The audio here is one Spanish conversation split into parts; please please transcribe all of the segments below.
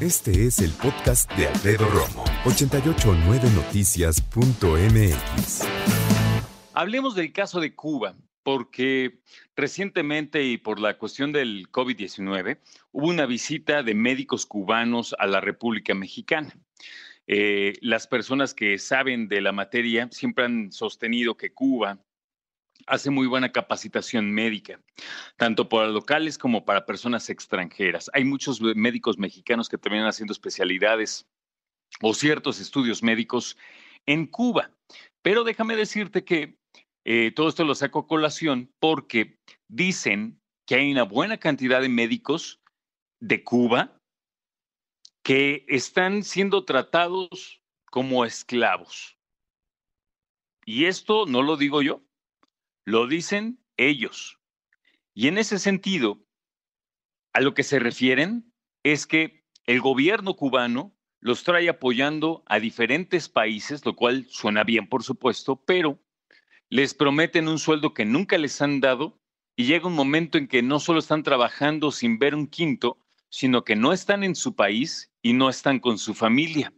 Este es el podcast de Alfredo Romo. 889noticias.mx. Hablemos del caso de Cuba, porque recientemente y por la cuestión del COVID-19 hubo una visita de médicos cubanos a la República Mexicana. Eh, las personas que saben de la materia siempre han sostenido que Cuba hace muy buena capacitación médica, tanto para locales como para personas extranjeras. Hay muchos médicos mexicanos que terminan haciendo especialidades o ciertos estudios médicos en Cuba. Pero déjame decirte que eh, todo esto lo saco a colación porque dicen que hay una buena cantidad de médicos de Cuba que están siendo tratados como esclavos. Y esto no lo digo yo, lo dicen ellos. Y en ese sentido, a lo que se refieren es que el gobierno cubano los trae apoyando a diferentes países, lo cual suena bien, por supuesto, pero les prometen un sueldo que nunca les han dado y llega un momento en que no solo están trabajando sin ver un quinto, sino que no están en su país y no están con su familia.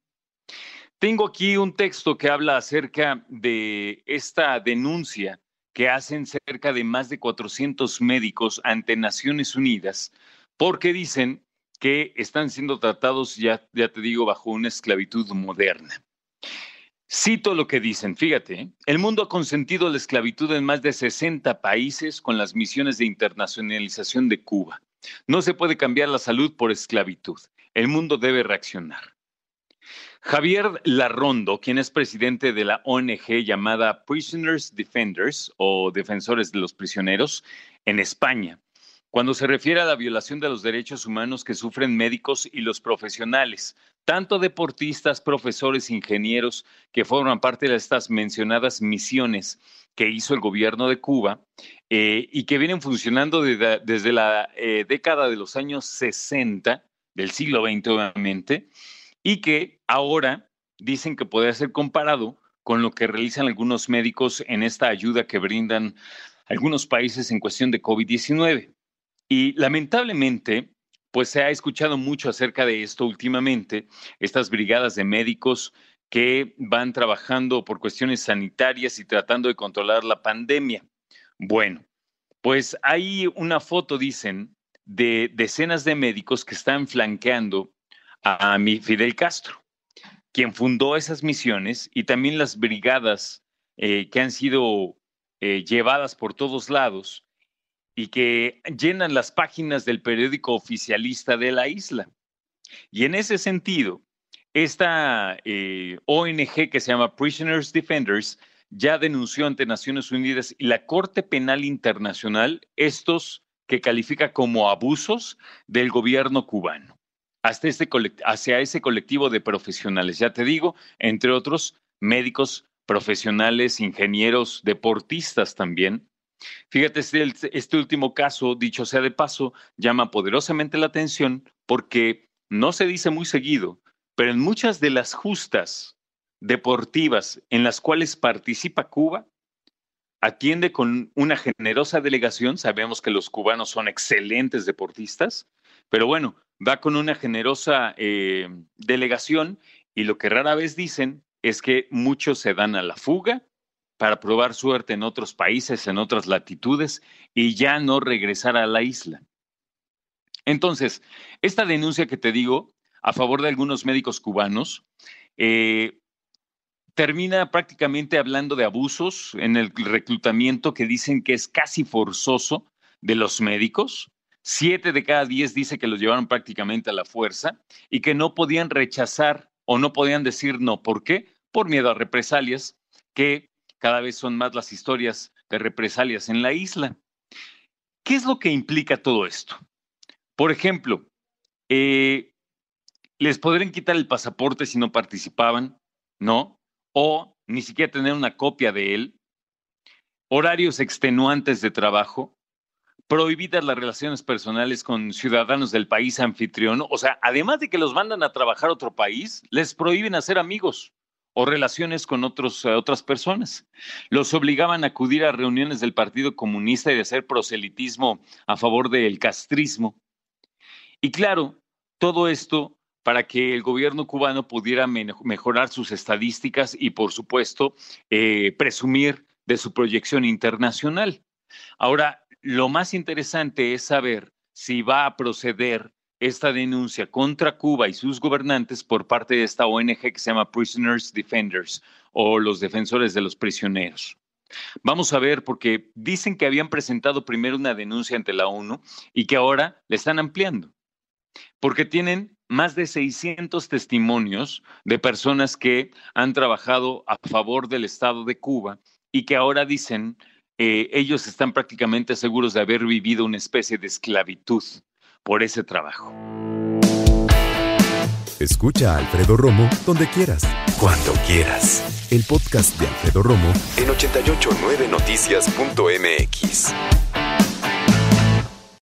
Tengo aquí un texto que habla acerca de esta denuncia que hacen cerca de más de 400 médicos ante Naciones Unidas, porque dicen que están siendo tratados, ya, ya te digo, bajo una esclavitud moderna. Cito lo que dicen, fíjate, el mundo ha consentido la esclavitud en más de 60 países con las misiones de internacionalización de Cuba. No se puede cambiar la salud por esclavitud. El mundo debe reaccionar. Javier Larrondo, quien es presidente de la ONG llamada Prisoners Defenders o Defensores de los Prisioneros en España, cuando se refiere a la violación de los derechos humanos que sufren médicos y los profesionales, tanto deportistas, profesores, ingenieros que forman parte de estas mencionadas misiones que hizo el gobierno de Cuba eh, y que vienen funcionando desde, la eh, década de los años 60 del siglo XX, obviamente, y que ahora dicen que puede ser comparado con lo que realizan algunos médicos en esta ayuda que brindan algunos países en cuestión de COVID-19. Y lamentablemente, pues se ha escuchado mucho acerca de esto últimamente, estas brigadas de médicos que van trabajando por cuestiones sanitarias y tratando de controlar la pandemia. Bueno, pues hay una foto, dicen, de decenas de médicos que están flanqueando a Fidel Castro, quien fundó esas misiones y también las brigadas eh, que han sido eh, llevadas por todos lados y que llenan las páginas del periódico oficialista de la isla. Y en ese sentido, esta eh, ONG que se llama Prisoners Defenders ya denunció ante Naciones Unidas y la Corte Penal Internacional estos que califica como abusos del gobierno cubano hasta este hacia ese colectivo de profesionales. Ya te digo, entre otros, médicos, profesionales, ingenieros, deportistas también. Fíjate, este, este último caso, dicho sea de paso, llama poderosamente la atención porque no se dice muy seguido, pero en muchas de las justas deportivas en las cuales participa Cuba, atiende con una generosa delegación. Sabemos que los cubanos son excelentes deportistas, pero bueno, va con una generosa eh, delegación y lo que rara vez dicen es que muchos se dan a la fuga para probar suerte en otros países, en otras latitudes y ya no regresar a la isla. Entonces, esta denuncia que te digo a favor de algunos médicos cubanos eh, termina prácticamente hablando de abusos en el reclutamiento que dicen que es casi forzoso de los médicos. Siete de cada diez dice que los llevaron prácticamente a la fuerza y que no podían rechazar o no podían decir no. ¿Por qué? Por miedo a represalias, que cada vez son más las historias de represalias en la isla. ¿Qué es lo que implica todo esto? Por ejemplo, eh, les podrían quitar el pasaporte si no participaban, ¿no? O ni siquiera tener una copia de él. Horarios extenuantes de trabajo. Prohibidas las relaciones personales con ciudadanos del país anfitrión. O sea, además de que los mandan a trabajar a otro país, les prohíben hacer amigos o relaciones con otros, eh, otras personas. Los obligaban a acudir a reuniones del Partido Comunista y de hacer proselitismo a favor del castrismo. Y claro, todo esto para que el gobierno cubano pudiera mejorar sus estadísticas y, por supuesto, eh, presumir de su proyección internacional. Ahora, lo más interesante es saber si va a proceder esta denuncia contra Cuba y sus gobernantes por parte de esta ONG que se llama Prisoners Defenders o los defensores de los prisioneros. Vamos a ver, porque dicen que habían presentado primero una denuncia ante la ONU y que ahora le están ampliando, porque tienen más de 600 testimonios de personas que han trabajado a favor del Estado de Cuba y que ahora dicen eh, ellos están prácticamente seguros de haber vivido una especie de esclavitud por ese trabajo. Escucha a Alfredo Romo donde quieras, cuando quieras. El podcast de Alfredo Romo en 889noticias.mx.